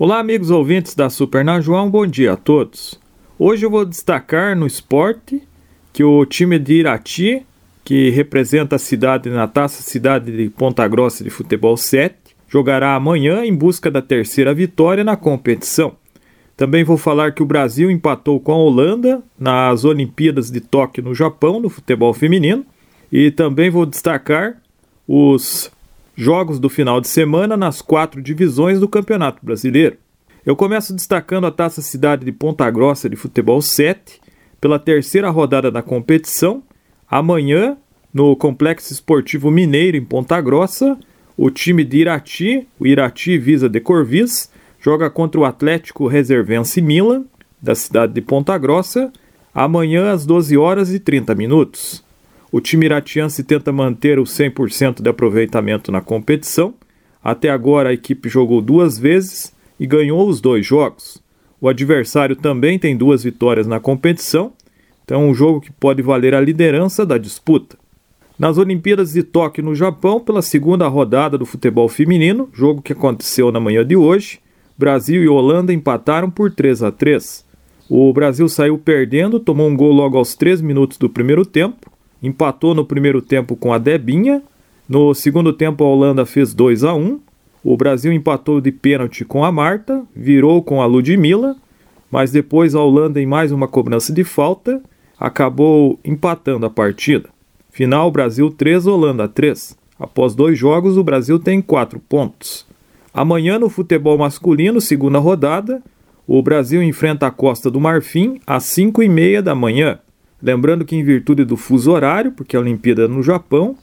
Olá, amigos ouvintes da Super Najuão, bom dia a todos. Hoje eu vou destacar no esporte que o time de Irati, que representa a cidade na taça Cidade de Ponta Grossa de Futebol 7, jogará amanhã em busca da terceira vitória na competição. Também vou falar que o Brasil empatou com a Holanda nas Olimpíadas de Tóquio no Japão no futebol feminino e também vou destacar os jogos do final de semana nas quatro divisões do Campeonato Brasileiro. Eu começo destacando a Taça Cidade de Ponta Grossa de Futebol 7, pela terceira rodada da competição. Amanhã, no Complexo Esportivo Mineiro, em Ponta Grossa, o time de Irati, o Irati Visa de Corvis, joga contra o Atlético Reservense Milan, da cidade de Ponta Grossa, amanhã às 12 horas e 30 minutos. O time iratiense tenta manter o 100% de aproveitamento na competição. Até agora a equipe jogou duas vezes e ganhou os dois jogos. O adversário também tem duas vitórias na competição, então é um jogo que pode valer a liderança da disputa. Nas Olimpíadas de Tóquio, no Japão, pela segunda rodada do futebol feminino, jogo que aconteceu na manhã de hoje, Brasil e Holanda empataram por 3 a 3. O Brasil saiu perdendo, tomou um gol logo aos 3 minutos do primeiro tempo empatou no primeiro tempo com a Debinha. No segundo tempo, a Holanda fez 2 a 1. O Brasil empatou de pênalti com a Marta, virou com a Ludmilla, mas depois a Holanda, em mais uma cobrança de falta, acabou empatando a partida. Final: Brasil 3, Holanda 3. Após dois jogos, o Brasil tem 4 pontos. Amanhã, no futebol masculino, segunda rodada, o Brasil enfrenta a Costa do Marfim às 5 e meia da manhã. Lembrando que, em virtude do fuso horário, porque a Olimpíada é no Japão,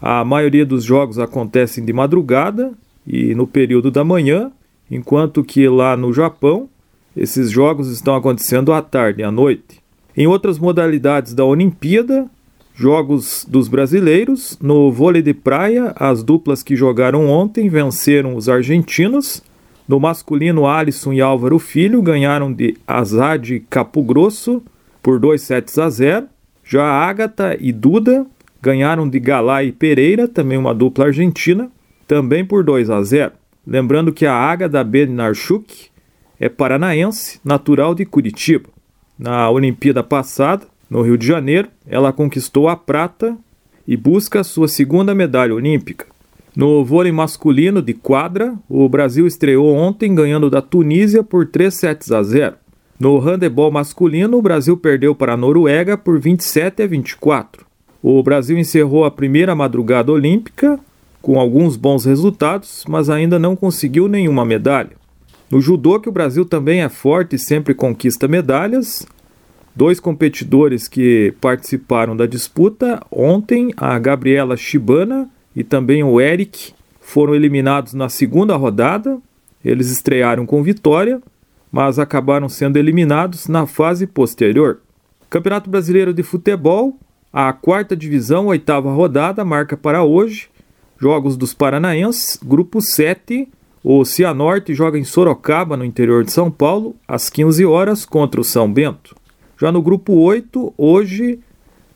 a maioria dos jogos acontecem de madrugada e no período da manhã, enquanto que lá no Japão esses jogos estão acontecendo à tarde à noite. Em outras modalidades da Olimpíada, jogos dos brasileiros, no vôlei de praia, as duplas que jogaram ontem venceram os argentinos. No masculino, Alisson e Álvaro Filho ganharam de Azad Capo Grosso por 2 sets a 0. Já Agatha e Duda ganharam de Galá e Pereira, também uma dupla argentina, também por 2 a 0. Lembrando que a Agatha Bednarchuk é paranaense, natural de Curitiba. Na Olimpíada passada, no Rio de Janeiro, ela conquistou a prata e busca sua segunda medalha olímpica. No vôlei masculino de quadra, o Brasil estreou ontem ganhando da Tunísia por 3 sets a 0. No handebol masculino, o Brasil perdeu para a Noruega por 27 a 24. O Brasil encerrou a primeira madrugada olímpica com alguns bons resultados, mas ainda não conseguiu nenhuma medalha. No judô, que o Brasil também é forte e sempre conquista medalhas, dois competidores que participaram da disputa ontem, a Gabriela Shibana e também o Eric, foram eliminados na segunda rodada. Eles estrearam com vitória mas acabaram sendo eliminados na fase posterior. Campeonato Brasileiro de Futebol, a quarta divisão, oitava rodada, marca para hoje. Jogos dos Paranaenses, grupo 7. O Cianorte joga em Sorocaba, no interior de São Paulo, às 15 horas contra o São Bento. Já no grupo 8, hoje,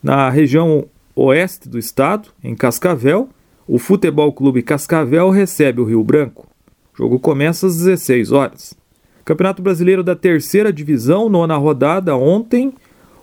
na região oeste do estado, em Cascavel, o Futebol Clube Cascavel recebe o Rio Branco. O jogo começa às 16 horas. Campeonato Brasileiro da Terceira Divisão, nona rodada, ontem.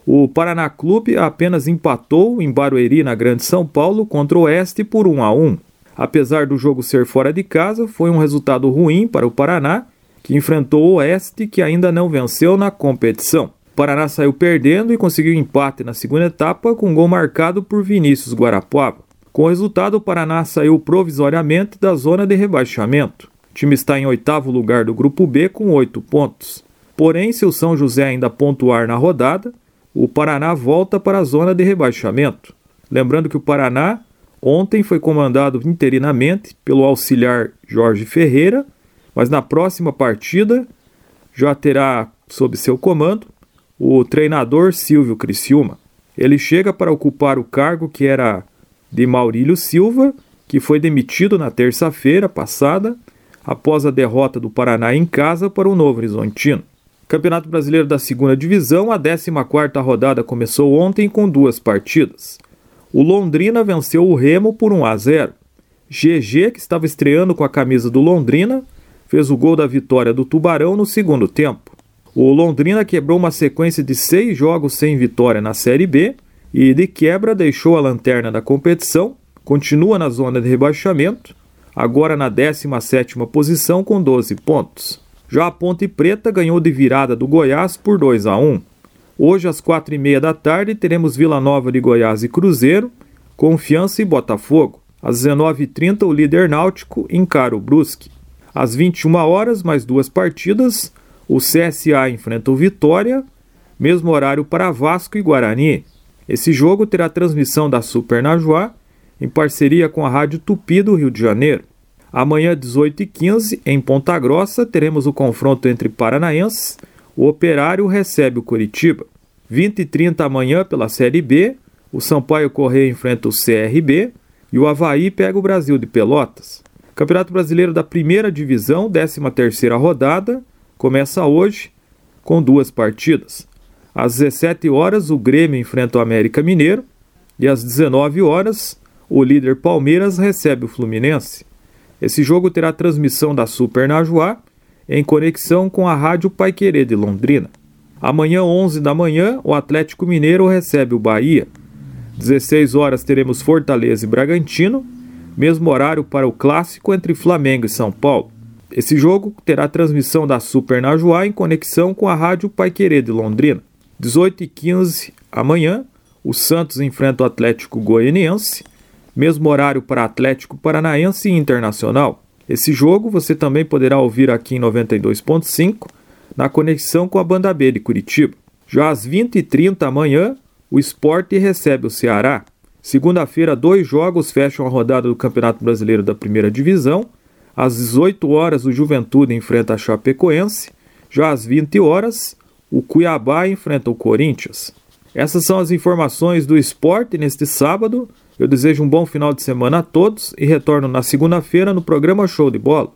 O Paraná Clube apenas empatou em Barueri, na Grande São Paulo, contra o Oeste por 1 a 1. Apesar do jogo ser fora de casa, foi um resultado ruim para o Paraná, que enfrentou o Oeste, que ainda não venceu na competição. O Paraná saiu perdendo e conseguiu empate na segunda etapa com um gol marcado por Vinícius Guarapuava. Com o resultado, o Paraná saiu provisoriamente da zona de rebaixamento. O time está em oitavo lugar do grupo B com oito pontos. Porém, se o São José ainda pontuar na rodada, o Paraná volta para a zona de rebaixamento. Lembrando que o Paraná ontem foi comandado interinamente pelo auxiliar Jorge Ferreira, mas na próxima partida já terá sob seu comando o treinador Silvio Criciúma. Ele chega para ocupar o cargo que era de Maurílio Silva, que foi demitido na terça-feira passada após a derrota do Paraná em casa para o Novo Horizontino. Campeonato Brasileiro da Segunda Divisão, a 14ª rodada começou ontem com duas partidas. O Londrina venceu o Remo por 1 a 0. GG, que estava estreando com a camisa do Londrina, fez o gol da vitória do Tubarão no segundo tempo. O Londrina quebrou uma sequência de seis jogos sem vitória na Série B e, de quebra, deixou a lanterna da competição, continua na zona de rebaixamento, agora na 17ª posição com 12 pontos. Já a Ponte Preta ganhou de virada do Goiás por 2 a 1. Hoje, às quatro e meia da tarde, teremos Vila Nova de Goiás e Cruzeiro, Confiança e Botafogo. Às 19h30, o líder náutico encara o Brusque. Às 21 horas, mais duas partidas, o CSA enfrenta o Vitória, mesmo horário para Vasco e Guarani. Esse jogo terá transmissão da Super Najuá, em parceria com a Rádio Tupi do Rio de Janeiro. Amanhã, 18h15, em Ponta Grossa, teremos o confronto entre paranaenses. O Operário recebe o Curitiba. 20 e 30 amanhã, pela Série B, o Sampaio Correia enfrenta o CRB e o Havaí pega o Brasil de Pelotas. Campeonato Brasileiro da Primeira Divisão, 13ª rodada, começa hoje com duas partidas. Às 17 horas, o Grêmio enfrenta o América Mineiro e às 19 horas, o líder Palmeiras recebe o Fluminense. Esse jogo terá transmissão da Super Najuá em conexão com a Rádio Paiquerê de Londrina. Amanhã, 11 da manhã, o Atlético Mineiro recebe o Bahia. 16 horas teremos Fortaleza e Bragantino, mesmo horário para o clássico entre Flamengo e São Paulo. Esse jogo terá transmissão da Super Najuá em conexão com a Rádio Paiquerê de Londrina. 18 e 15 amanhã, o Santos enfrenta o Atlético Goianiense mesmo horário para Atlético Paranaense e Internacional. Esse jogo você também poderá ouvir aqui em 92.5 na conexão com a Banda B de Curitiba. Já às 20h30 amanhã, o esporte recebe o Ceará. Segunda-feira, dois jogos fecham a rodada do Campeonato Brasileiro da Primeira Divisão. Às 18 horas, o Juventude enfrenta a Chapecoense. Já às 20 horas, o Cuiabá enfrenta o Corinthians. Essas são as informações do esporte neste sábado. Eu desejo um bom final de semana a todos e retorno na segunda-feira no programa Show de Bola.